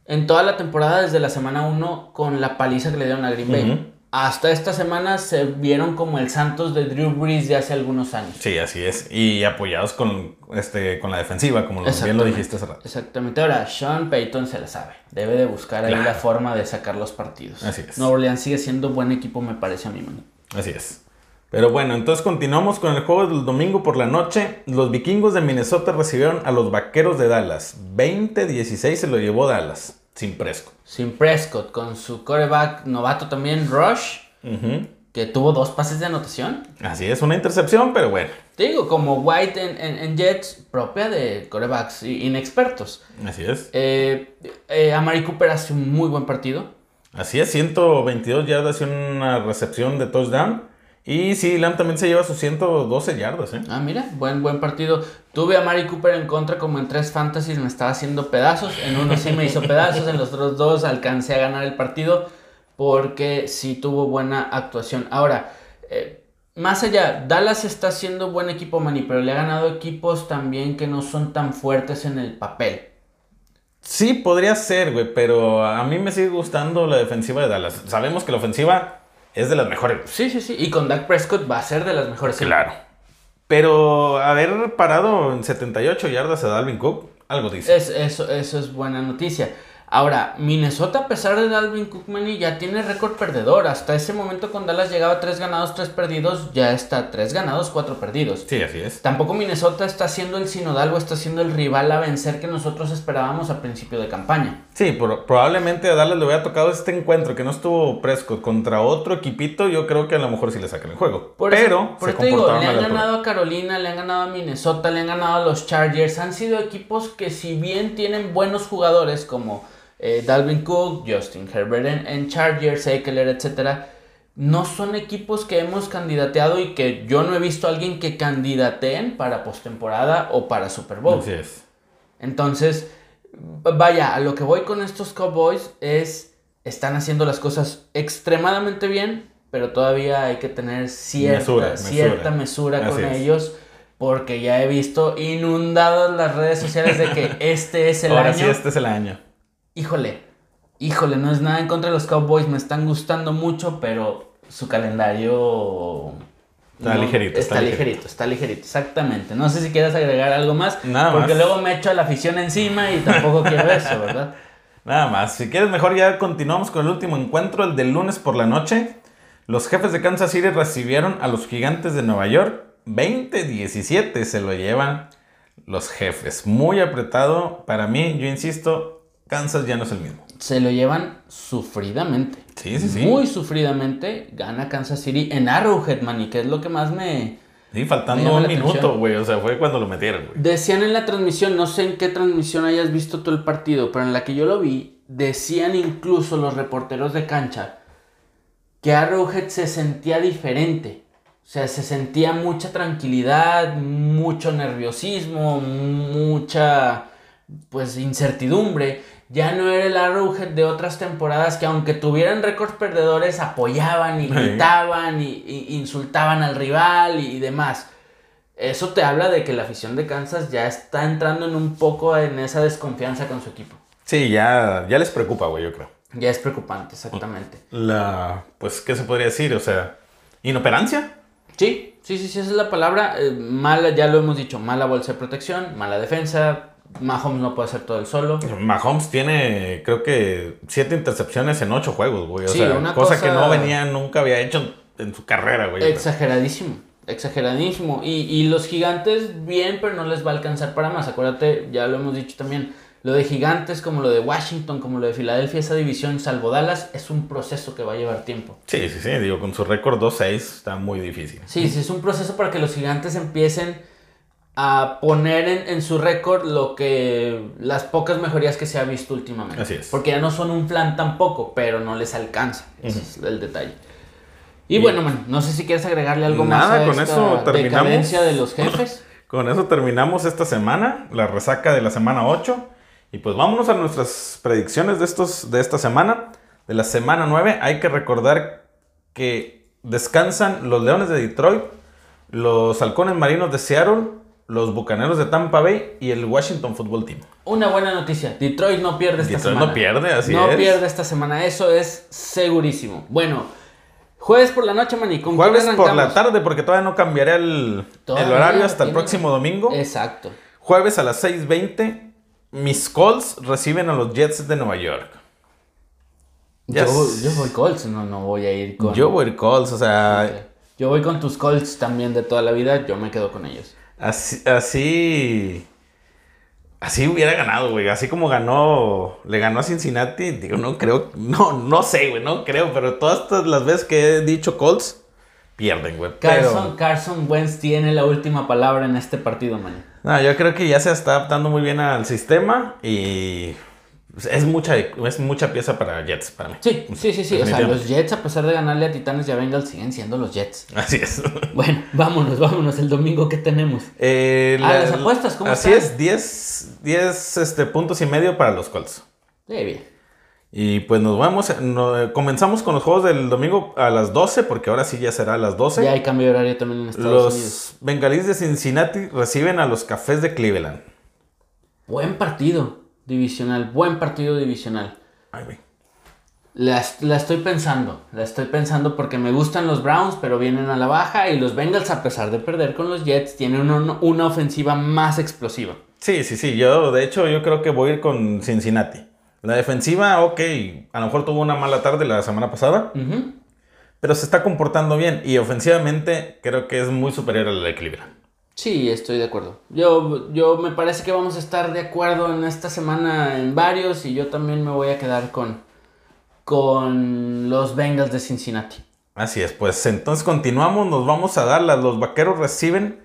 en toda la temporada desde la semana 1 con la paliza que le dieron a Green Bay hasta esta semana se vieron como el Santos de Drew Brees de hace algunos años. Sí, así es. Y apoyados con, este, con la defensiva, como bien lo dijiste hace rato. Exactamente. Ahora, Sean Payton se la sabe. Debe de buscar ahí la forma de sacar los partidos. Así es. Nueva Orleans sigue siendo buen equipo, me parece a mí, man. Así es. Pero bueno, entonces continuamos con el juego del domingo por la noche. Los vikingos de Minnesota recibieron a los vaqueros de Dallas. 20-16 se lo llevó Dallas. Sin Prescott. Sin Prescott, con su coreback novato también, Rush, que tuvo dos pases de anotación. Así es, una intercepción, pero bueno. Te digo, como White en, Jets, propia de corebacks inexpertos. Así es. Eh, eh, Amari Cooper hace un muy buen partido. Así es, 122 yardas y una recepción de touchdown. Y sí, Lam también se lleva sus 112 yardas, ¿eh? Ah, mira, buen, buen partido. Tuve a Mari Cooper en contra como en tres fantasies, me estaba haciendo pedazos. En uno sí me hizo pedazos, en los otros dos alcancé a ganar el partido porque sí tuvo buena actuación. Ahora, eh, más allá, Dallas está siendo buen equipo, Mani, pero le ha ganado equipos también que no son tan fuertes en el papel. Sí, podría ser, güey, pero a mí me sigue gustando la defensiva de Dallas. Sabemos que la ofensiva es de las mejores. Sí, sí, sí. Y con Dak Prescott va a ser de las mejores. Claro. Pero haber parado en 78 yardas a Dalvin Cook, algo dice. Es, eso, eso es buena noticia. Ahora, Minnesota, a pesar de Dalvin Cookman, ya tiene récord perdedor. Hasta ese momento, con Dallas llegaba a 3 ganados, 3 perdidos, ya está 3 ganados, 4 perdidos. Sí, así es. Tampoco Minnesota está siendo el sinodal o está siendo el rival a vencer que nosotros esperábamos a principio de campaña. Sí, probablemente a Dallas le hubiera tocado este encuentro que no estuvo Prescott contra otro equipito. Yo creo que a lo mejor sí le sacan el juego. Pero, por eso digo, le han ganado a Carolina, le han ganado a Minnesota, le han ganado a los Chargers. Han sido equipos que, si bien tienen buenos jugadores como eh, Dalvin Cook, Justin Herbert en, Chargers, Eckler, etc. No son equipos que hemos candidateado y que yo no he visto a alguien que candidateen para postemporada o para Super Bowl. Así es. Entonces, vaya, a lo que voy con estos Cowboys es, están haciendo las cosas extremadamente bien, pero todavía hay que tener cierta mesura, cierta mesura, con ellos porque ya he visto inundadas las redes sociales de que este es el Ahora año. Sí, este es el año. Híjole, híjole, no es nada en contra de los Cowboys, me están gustando mucho, pero su calendario... Está ligerito. Está, ligerito, está ligerito, exactamente. No sé si quieres agregar algo más, Nada porque luego me echo a la afición encima y tampoco quiero eso, ¿verdad? Nada más, si quieres mejor ya continuamos con el último encuentro, el del lunes por la noche. Los jefes de Kansas City recibieron a los gigantes de Nueva York. 20-17 se lo llevan los jefes. Muy apretado. Para mí, yo insisto, Kansas ya no es el mismo. Se lo llevan sufridamente. Sí, sí, sí. Muy sufridamente gana Kansas City en Arrowhead, man, y que es lo que más me... Sí, faltando un minuto, güey. O sea, fue cuando lo metieron, güey. Decían en la transmisión, no sé en qué transmisión hayas visto todo el partido, pero en la que yo lo vi, decían incluso los reporteros de cancha que Arrowhead se sentía diferente. O sea, se sentía mucha tranquilidad, mucho nerviosismo, mucha pues incertidumbre ya no era el Arrowhead de otras temporadas que aunque tuvieran récords perdedores apoyaban y gritaban y, insultaban al rival y, demás. Eso te habla de que la afición de Kansas ya está entrando en un poco en esa desconfianza con su equipo. Sí, ya, ya les preocupa, güey, yo creo. Ya es preocupante, exactamente. La, pues, ¿qué se podría decir? O sea, ¿inoperancia? Sí, sí, sí, sí, esa es la palabra. Eh, mala, ya lo hemos dicho, mala bolsa de protección, mala defensa, Mahomes no puede hacer todo el solo. Mahomes tiene, creo que, siete intercepciones en ocho juegos, güey. O sea, una cosa, que no venía, nunca había hecho en su carrera, güey. Exageradísimo, exageradísimo. Y, y los gigantes, bien, pero no les va a alcanzar para más. Acuérdate, ya lo hemos dicho también, lo de gigantes, como lo de Washington, como lo de Filadelfia, esa división, salvo Dallas, es un proceso que va a llevar tiempo. Sí, sí, sí, digo, con su récord 2-6 está muy difícil. Sí, sí, es un proceso para que los gigantes empiecen a poner en, su récord lo que las pocas mejorías que se ha visto últimamente. Así es. Porque ya no son un plan tampoco, pero no les alcanza. Ese es el detalle. Y, bueno, man, no sé si quieres agregarle algo más a con esta eso terminamos. de los jefes. Con eso terminamos esta semana, la resaca de la semana 8. Y pues vámonos a nuestras predicciones de, estos, de esta semana. De la semana 9 hay que recordar que descansan los Leones de Detroit, los Halcones Marinos de Seattle, los Bucaneros de Tampa Bay y el Washington Football Team. Una buena noticia, Detroit no pierde esta semana. no pierde, así no es. No pierde esta semana, eso es segurísimo. Bueno, jueves por la noche, Mani, ¿con Jueves por la tarde, porque todavía no cambiaré el, horario hasta el próximo domingo. Exacto. Jueves a las 6.20, mis Colts reciben a los Jets de Nueva York. Yo, yo, voy Colts, no, no voy a ir con... Yo voy Colts, o sea... Yo voy con tus Colts también de toda la vida, yo me quedo con ellos. Así, así, así hubiera ganado, güey. Así como ganó, le ganó a Cincinnati, digo, no creo, no, no sé, güey, no creo, pero todas las veces que he dicho Colts, pierden, güey. Carson, Carson Wentz tiene la última palabra en este partido, man. No, yo creo que ya se está adaptando muy bien al sistema y es mucha, es mucha pieza para Jets, para mí. Sí, sí, sí, sí. O sea, los Jets, a pesar de ganarle a Titanes y a Bengals, siguen siendo los Jets. Así es. Bueno, vámonos, vámonos. El domingo, ¿qué tenemos? Eh, ah, las apuestas, ¿cómo Así es, 10, 10 este, puntos y medio para los Colts. Sí, bien. Y pues nos vamos, comenzamos con los juegos del domingo a las 12, porque ahora sí ya será a las 12. Ya hay cambio de horario también en Estados los Unidos. Los Bengalíes de Cincinnati reciben a los Cafés de Cleveland. Buen partido divisional, buen partido divisional. Ay, güey. La, estoy pensando, la estoy pensando porque me gustan los Browns, pero vienen a la baja y los Bengals, a pesar de perder con los Jets, tienen una, ofensiva más explosiva. Sí, sí, sí, yo de hecho yo creo que voy a ir con Cincinnati. La defensiva, ok, a lo mejor tuvo una mala tarde la semana pasada, pero se está comportando bien y ofensivamente creo que es muy superior a la de Cleveland. Sí, estoy de acuerdo. Yo, yo me parece que vamos a estar de acuerdo en esta semana en varios y yo también me voy a quedar con, con los Bengals de Cincinnati. Así es, pues entonces continuamos, nos vamos a dar, los vaqueros reciben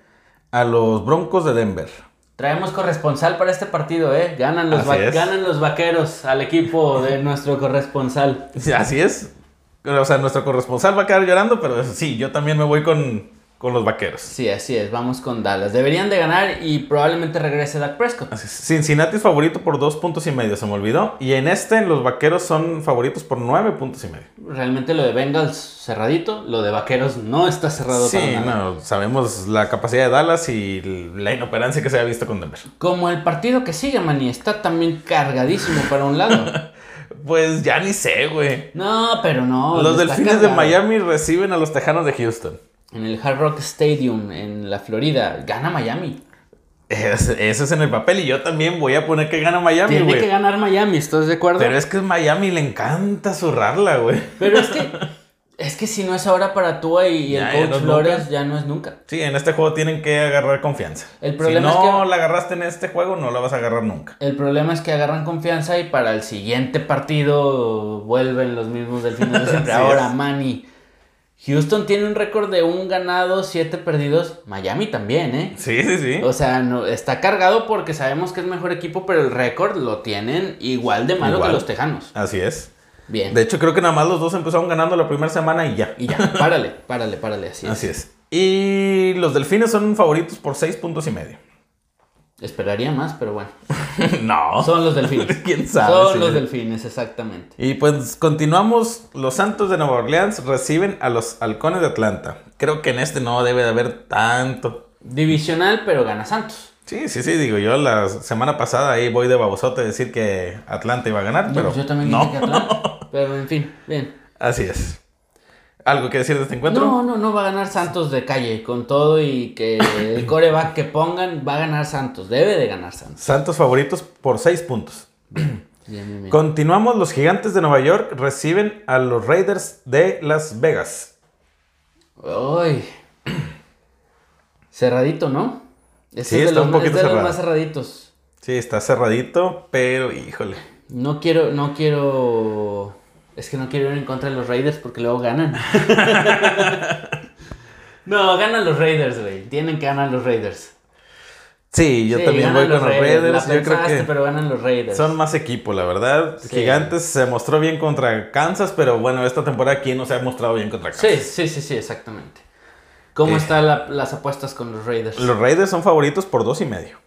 a los Broncos de Denver. Traemos corresponsal para este partido, ¿eh? Ganan los, ganan los vaqueros al equipo de nuestro corresponsal. Así es. O sea, nuestro corresponsal va a quedar llorando, pero sí, yo también me voy con, con los vaqueros. Sí, así es, vamos con Dallas. Deberían de ganar y probablemente regrese Dak Prescott. Cincinnati es favorito por dos puntos y medio, se me olvidó. Y en este los vaqueros son favoritos por nueve puntos y medio. Realmente lo de Bengals cerradito, lo de vaqueros no está cerrado. Sí, no, sabemos la capacidad de Dallas y la inoperancia que se ha visto con Denver. Como el partido que sigue, Manny, está también cargadísimo para un lado. pues ya ni sé, güey. No, pero no. Los delfines de Miami reciben a los tejanos de Houston en el Hard Rock Stadium en la Florida, gana Miami. eso es en el papel y yo también voy a poner que gana Miami, Tiene que ganar Miami, ¿estás de acuerdo? Pero es que Miami le encanta zurrarla, güey. Pero es que es que si no es ahora para tú y el coach Flores, ya no es nunca. Sí, en este juego tienen que agarrar confianza. El problema si no la agarraste en este juego, no la vas a agarrar nunca. El problema es que agarran confianza y para el siguiente partido vuelven los mismos del final de siempre. ahora, Manny Houston tiene un récord de un ganado, siete perdidos. Miami también, ¿eh? Sí, sí, sí. O sea, no, está cargado porque sabemos que es mejor equipo, pero el récord lo tienen igual de malo que los Tejanos. Así es. Bien. De hecho, creo que nada más los dos empezaron ganando la primera semana y ya. Y ya, párale, párale, párale, así es. Así es. Y los Delfines son favoritos por seis puntos y medio. Esperaría más, pero bueno. no. Son los delfines. ¿Quién sabe? Son los delfines, exactamente. Y pues continuamos. Los Santos de Nueva Orleans reciben a los Halcones de Atlanta. Creo que en este no debe de haber tanto. Divisional, pero gana Santos. Sí, sí, sí, digo, yo la semana pasada ahí voy de babosote a decir que Atlanta iba a ganar, pero. Pues yo también dije que Atlanta. Pero en fin, bien. Así es. ¿Algo que decir de este encuentro? No, no, no va a ganar Santos de calle con todo y que el coreback que pongan va a ganar Santos. Debe de ganar Santos. Santos favoritos por seis puntos. Continuamos, los gigantes de Nueva York reciben a los Raiders de Las Vegas. Uy. Cerradito, ¿no? sí, está un poquito es de los más cerraditos. Sí, está cerradito, pero híjole. No quiero, no quiero es que no quiero ir en contra de los Raiders porque luego ganan. no, ganan los Raiders, güey. Tienen que ganar los Raiders. Sí, yo también voy con los Raiders. yo creo que pero ganan los Raiders. Son más equipo, la verdad. Gigantes se mostró bien contra Kansas, pero bueno, esta temporada aquí no se ha mostrado bien contra Kansas. Sí, sí, sí, sí, exactamente. ¿Cómo eh. están las apuestas con los Raiders? Los Raiders son favoritos por dos y medio.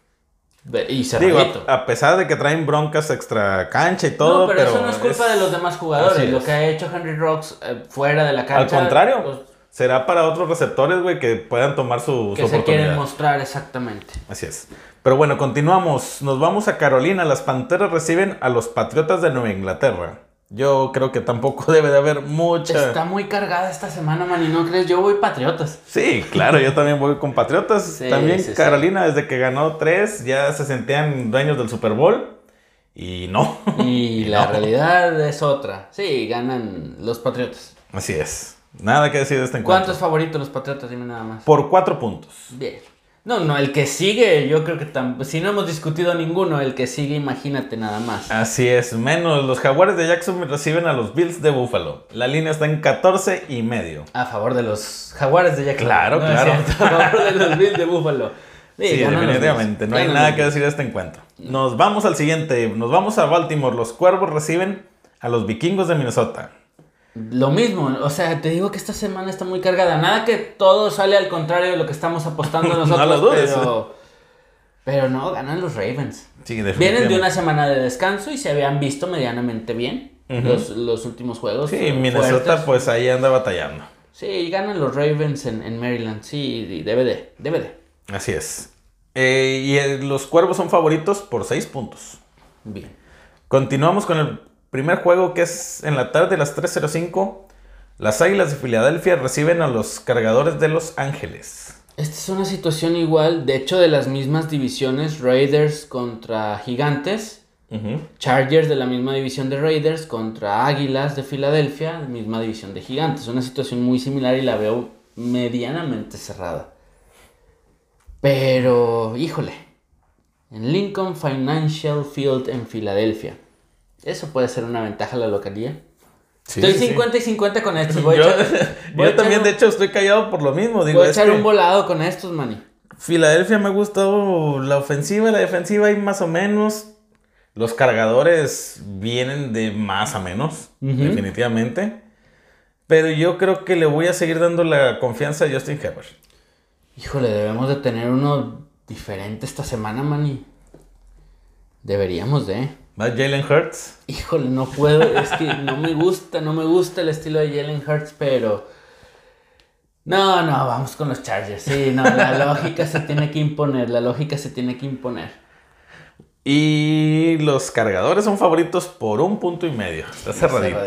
Y Digo, a, pesar de que traen broncas extra cancha y todo. No, pero, eso no es culpa de los demás jugadores. Lo que ha hecho Henry Rocks eh, fuera de la cancha. Al contrario. Pues, será para otros receptores, güey, que puedan tomar su, que se quieren mostrar, exactamente. Así es. Pero bueno, continuamos. Nos vamos a Carolina. Las Panteras reciben a los Patriotas de Nueva Inglaterra. Yo creo que tampoco debe de haber mucha. Está muy cargada esta semana, man, y no crees, yo voy Patriotas. Sí, claro, yo también voy con Patriotas. también Carolina, desde que ganó tres, ya se sentían dueños del Super Bowl. Y no. Y, la realidad es otra. Sí, ganan los Patriotas. Así es. Nada que decir de este encuentro. ¿Cuántos favoritos los Patriotas? Dime nada más. Por cuatro puntos. Bien. No, no, el que sigue, yo creo que si no hemos discutido ninguno, el que sigue, imagínate nada más. Así es, menos los Jaguares de Jackson reciben a los Bills de Buffalo. La línea está en 14 y medio. A favor de los Jaguares de Jackson. Claro, claro. a favor de los Bills de Buffalo. Sí, definitivamente, no hay nada que decir de este encuentro. Nos vamos al siguiente, nos vamos a Baltimore. Los Cuervos reciben a los Vikingos de Minnesota. Lo mismo, o sea, te digo que esta semana está muy cargada. Nada que todo sale al contrario de lo que estamos apostando nosotros. no lo dudes. Pero, pero no, ganan los Ravens. Sí, Vienen de una semana de descanso y se habían visto medianamente bien los, últimos juegos. Sí, Minnesota pues ahí anda batallando. Sí, ganan los Ravens en, Maryland. Sí, debe de, debe de. Así es. Eh, y eh, los Cuervos son favoritos por seis puntos. Bien. Continuamos con el Primer juego que es en la tarde, a las 3.05. Las Águilas de Filadelfia reciben a los cargadores de Los Ángeles. Esta es una situación igual, de hecho de las mismas divisiones, Raiders contra Gigantes. Chargers de la misma división de Raiders contra Águilas de Filadelfia, misma división de Gigantes. Una situación muy similar y la veo medianamente cerrada. Pero, híjole, en Lincoln Financial Field en Filadelfia. Eso puede ser una ventaja a la localía. estoy 50 y 50 con estos. yo, también, de hecho, estoy callado por lo mismo. Digo, voy a echar un volado con estos, mani. Filadelfia me ha gustado la ofensiva, la defensiva y más o menos. Los cargadores vienen de más a menos, definitivamente. Pero yo creo que le voy a seguir dando la confianza a Justin Herbert. Híjole, debemos de tener uno diferente esta semana, Manny. Deberíamos de. ¿Va Jalen Hurts? Híjole, no puedo. es que no me gusta, no me gusta el estilo de Jalen Hurts, pero... No, no, vamos con los Chargers. Sí, no, la lógica se tiene que imponer, la lógica se tiene que imponer. Y los cargadores son favoritos por un punto y medio. Está cerradito.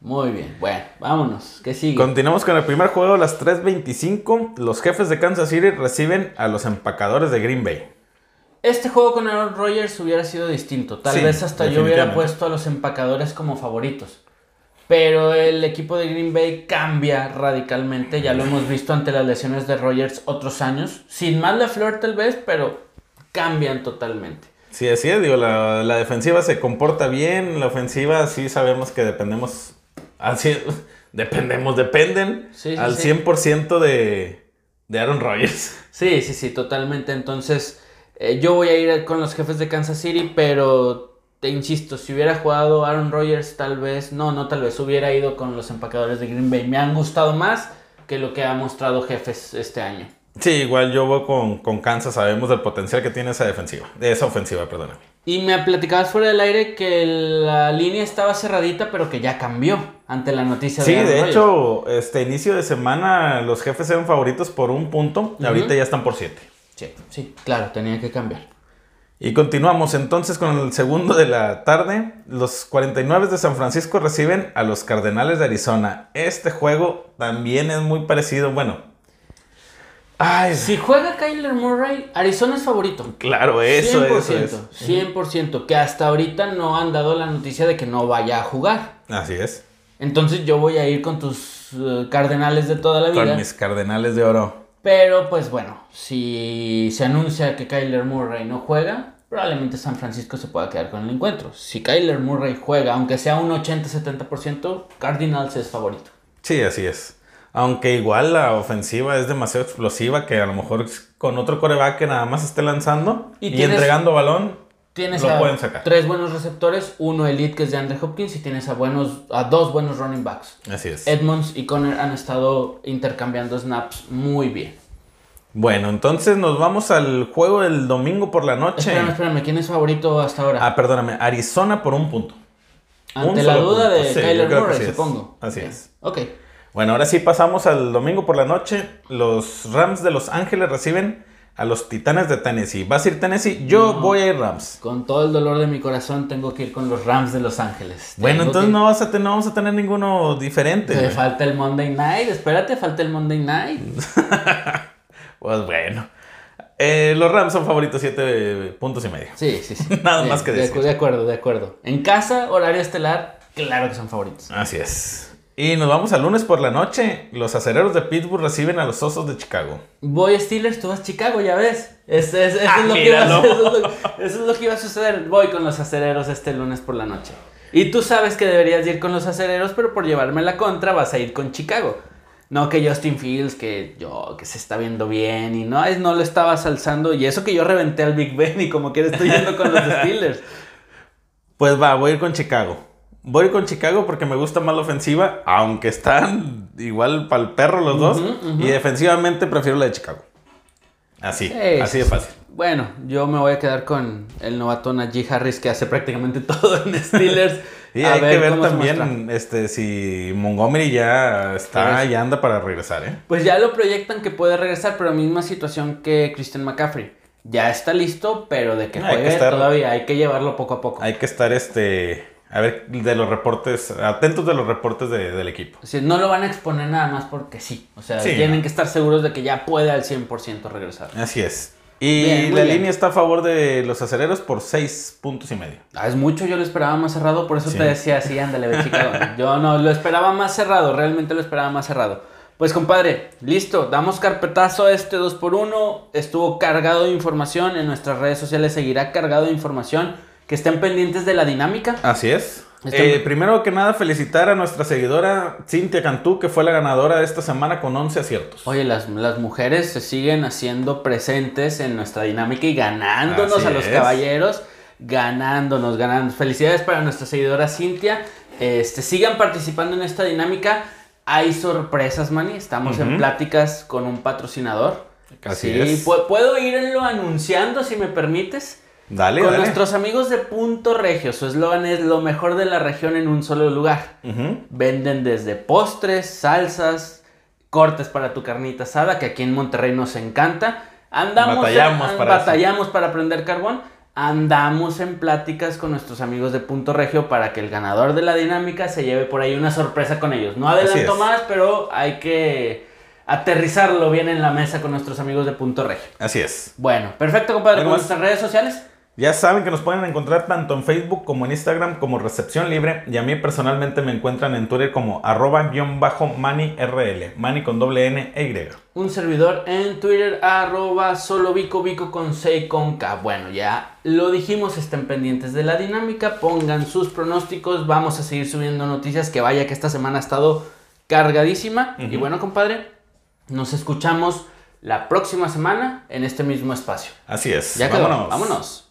Muy bien. Bueno, vámonos. ¿Qué sigue? Continuamos con el primer juego las 3.25. Los jefes de Kansas City reciben a los empacadores de Green Bay. Este juego con Aaron Rodgers hubiera sido distinto. Tal vez hasta yo hubiera puesto a los empacadores como favoritos. Pero el equipo de Green Bay cambia radicalmente. Ya lo hemos visto ante las lesiones de Rodgers otros años. Sin más la flor tal vez, pero cambian totalmente. Sí, así es, digo, la, defensiva se comporta bien, la ofensiva sí sabemos que dependemos, así, dependemos, dependen al 100% de, de Aaron Rodgers. Sí, sí, sí, totalmente. Entonces, eh, yo voy a ir con los jefes de Kansas City, pero te insisto, si hubiera jugado Aaron Rodgers, tal vez, no, no tal vez, hubiera ido con los empacadores de Green Bay. Me han gustado más que lo que ha mostrado jefes este año. Sí, igual yo voy con, Kansas, sabemos del potencial que tiene esa defensiva, esa ofensiva, perdóname. Y me platicabas fuera del aire que la línea estaba cerradita, pero que ya cambió ante la noticia de Sí, de hecho, este inicio de semana los jefes eran favoritos por un punto, y ahorita ya están por siete. Sí, sí, claro, tenía que cambiar. Y continuamos entonces con el segundo de la tarde. Los 49 de San Francisco reciben a los Cardenales de Arizona. Este juego también es muy parecido, bueno, si juega Kyler Murray, Arizona es favorito. Claro, eso, 100%, eso 100%, que hasta ahorita no han dado la noticia de que no vaya a jugar. Así es. Entonces yo voy a ir con tus eh, cardenales de toda la vida. Con mis cardenales de oro. Pero pues bueno, si se anuncia que Kyler Murray no juega, probablemente San Francisco se pueda quedar con el encuentro. Si Kyler Murray juega, aunque sea un 80-70%, Cardinals es favorito. Sí, así es. Aunque igual la ofensiva es demasiado explosiva que a lo mejor con otro coreback que nada más esté lanzando y, entregando balón, tienes lo pueden sacar. Tres buenos receptores, uno elite que es de Andre Hopkins y tienes a buenos a dos buenos running backs. Así es. Edmonds y Conner han estado intercambiando snaps muy bien. Bueno, entonces nos vamos al juego del domingo por la noche. Espérame, espérame, ¿quién es favorito hasta ahora? Ah, perdóname, Arizona por un punto. Ante la duda de Kyler Murray, supongo. Así es. Ok. Bueno, ahora sí pasamos al domingo por la noche. Los Rams de Los Ángeles reciben a los Titanes de Tennessee. ¿Vas a ir Tennessee? Yo voy a ir Rams. Con todo el dolor de mi corazón tengo que ir con los Rams de Los Ángeles. Bueno, entonces no, vas a no vamos a tener ninguno diferente. Te falta el Monday Night. Espérate, falta el Monday Night. pues bueno. Eh, los Rams son favoritos siete puntos y medio. Sí, sí, sí. Nada más que decir. De acuerdo, de acuerdo. En casa, horario estelar, claro que son favoritos. Así es. Y nos vamos al lunes por la noche. Los acereros de Pittsburgh reciben a los osos de Chicago. Voy Steelers, tú vas a Chicago, ya ves. eso, es lo que iba a, suceder. Voy con los acereros este lunes por la noche. Y tú sabes que deberías ir con los acereros, pero por llevarme la contra vas a ir con Chicago. No que Justin Fields, que yo, que se está viendo bien y no, no lo estabas alzando. Y eso que yo reventé al Big Ben y como que estoy yendo con los Steelers. Pues va, voy a ir con Chicago. Voy con Chicago porque me gusta más la ofensiva, aunque están igual para el perro los dos. Y defensivamente prefiero la de Chicago. Así, así de fácil. Bueno, yo me voy a quedar con el novato Najee Harris que hace prácticamente todo en Steelers. y hay que ver también este, si Montgomery ya está, ya anda para regresar. ¿eh? Pues ya lo proyectan que puede regresar, pero misma situación que Christian McCaffrey. Ya está listo, pero de que juegue todavía hay que llevarlo poco a poco. Hay que estar este a ver, de los reportes, atentos de los reportes del equipo. Es no lo van a exponer nada más porque sí. O sea, tienen que estar seguros de que ya puede al 100% regresar. Así es. Y la línea está a favor de los acereros por seis puntos y medio. Ah, es mucho, yo lo esperaba más cerrado, por eso te decía así, ándale, chica. Yo no, lo esperaba más cerrado, realmente lo esperaba más cerrado. Pues compadre, listo, damos carpetazo a este 2x1. Estuvo cargado de información, en nuestras redes sociales seguirá cargado de información. Que estén pendientes de la dinámica. Así es. Eh, primero que nada, felicitar a nuestra seguidora Cintia Cantú, que fue la ganadora de esta semana con 11 aciertos. Oye, las, las mujeres se siguen haciendo presentes en nuestra dinámica y ganándonos a los caballeros, ganándonos, ganando. Felicidades para nuestra seguidora Cintia. Este, sigan participando en esta dinámica. Hay sorpresas, Manny. Estamos en pláticas con un patrocinador. Así sí, ¿Puedo irlo anunciando si me permites? Dale, Con nuestros amigos de Punto Regio, su eslogan es lo mejor de la región en un solo lugar. Venden desde postres, salsas, cortes para tu carnita asada, que aquí en Monterrey nos encanta. Andamos batallamos, para, batallamos para prender carbón. Andamos en pláticas con nuestros amigos de Punto Regio para que el ganador de la dinámica se lleve por ahí una sorpresa con ellos. No adelanto más, pero hay que aterrizarlo bien en la mesa con nuestros amigos de Punto Regio. Así es. Bueno, perfecto, compadre. ¿Con nuestras redes sociales? Ya saben que nos pueden encontrar tanto en Facebook como en Instagram como Recepción Libre y a mí personalmente me encuentran en Twitter como arroba guion bajo manirl, mani con doble N e Y. Un servidor en Twitter arroba solo bico bico con C y con K. Bueno, ya lo dijimos, estén pendientes de la dinámica, pongan sus pronósticos, vamos a seguir subiendo noticias que vaya que esta semana ha estado cargadísima. Y bueno, compadre, nos escuchamos la próxima semana en este mismo espacio. Así es. Ya quedó. Vámonos. Vámonos.